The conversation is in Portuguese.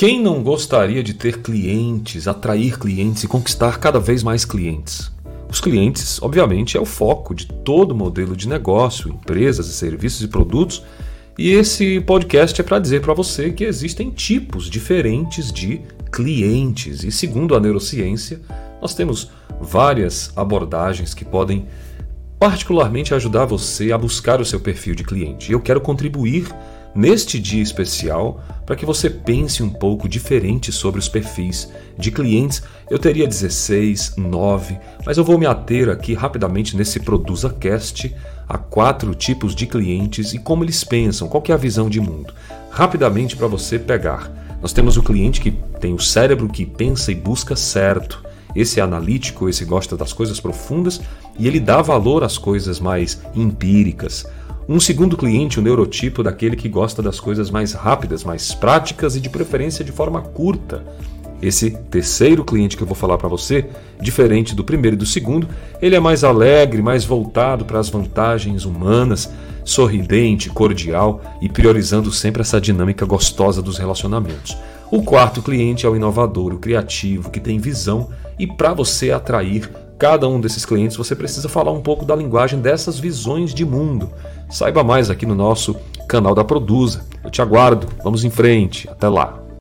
Quem não gostaria de ter clientes, atrair clientes e conquistar cada vez mais clientes? Os clientes, obviamente, é o foco de todo modelo de negócio, empresas serviços e produtos. E esse podcast é para dizer para você que existem tipos diferentes de clientes. E segundo a neurociência, nós temos várias abordagens que podem particularmente ajudar você a buscar o seu perfil de cliente. E eu quero contribuir neste dia especial para que você pense um pouco diferente sobre os perfis de clientes. Eu teria 16, 9, mas eu vou me ater aqui rapidamente nesse Produza Cast a quatro tipos de clientes e como eles pensam, qual é a visão de mundo. Rapidamente para você pegar. Nós temos o cliente que tem o cérebro que pensa e busca certo. Esse é analítico, esse gosta das coisas profundas e ele dá valor às coisas mais empíricas. Um segundo cliente, o neurotipo daquele que gosta das coisas mais rápidas, mais práticas e de preferência de forma curta. Esse terceiro cliente que eu vou falar para você, diferente do primeiro e do segundo, ele é mais alegre, mais voltado para as vantagens humanas, sorridente, cordial e priorizando sempre essa dinâmica gostosa dos relacionamentos. O quarto cliente é o inovador, o criativo, que tem visão e para você atrair cada um desses clientes, você precisa falar um pouco da linguagem dessas visões de mundo. Saiba mais aqui no nosso canal da Produza. Eu te aguardo. Vamos em frente. Até lá.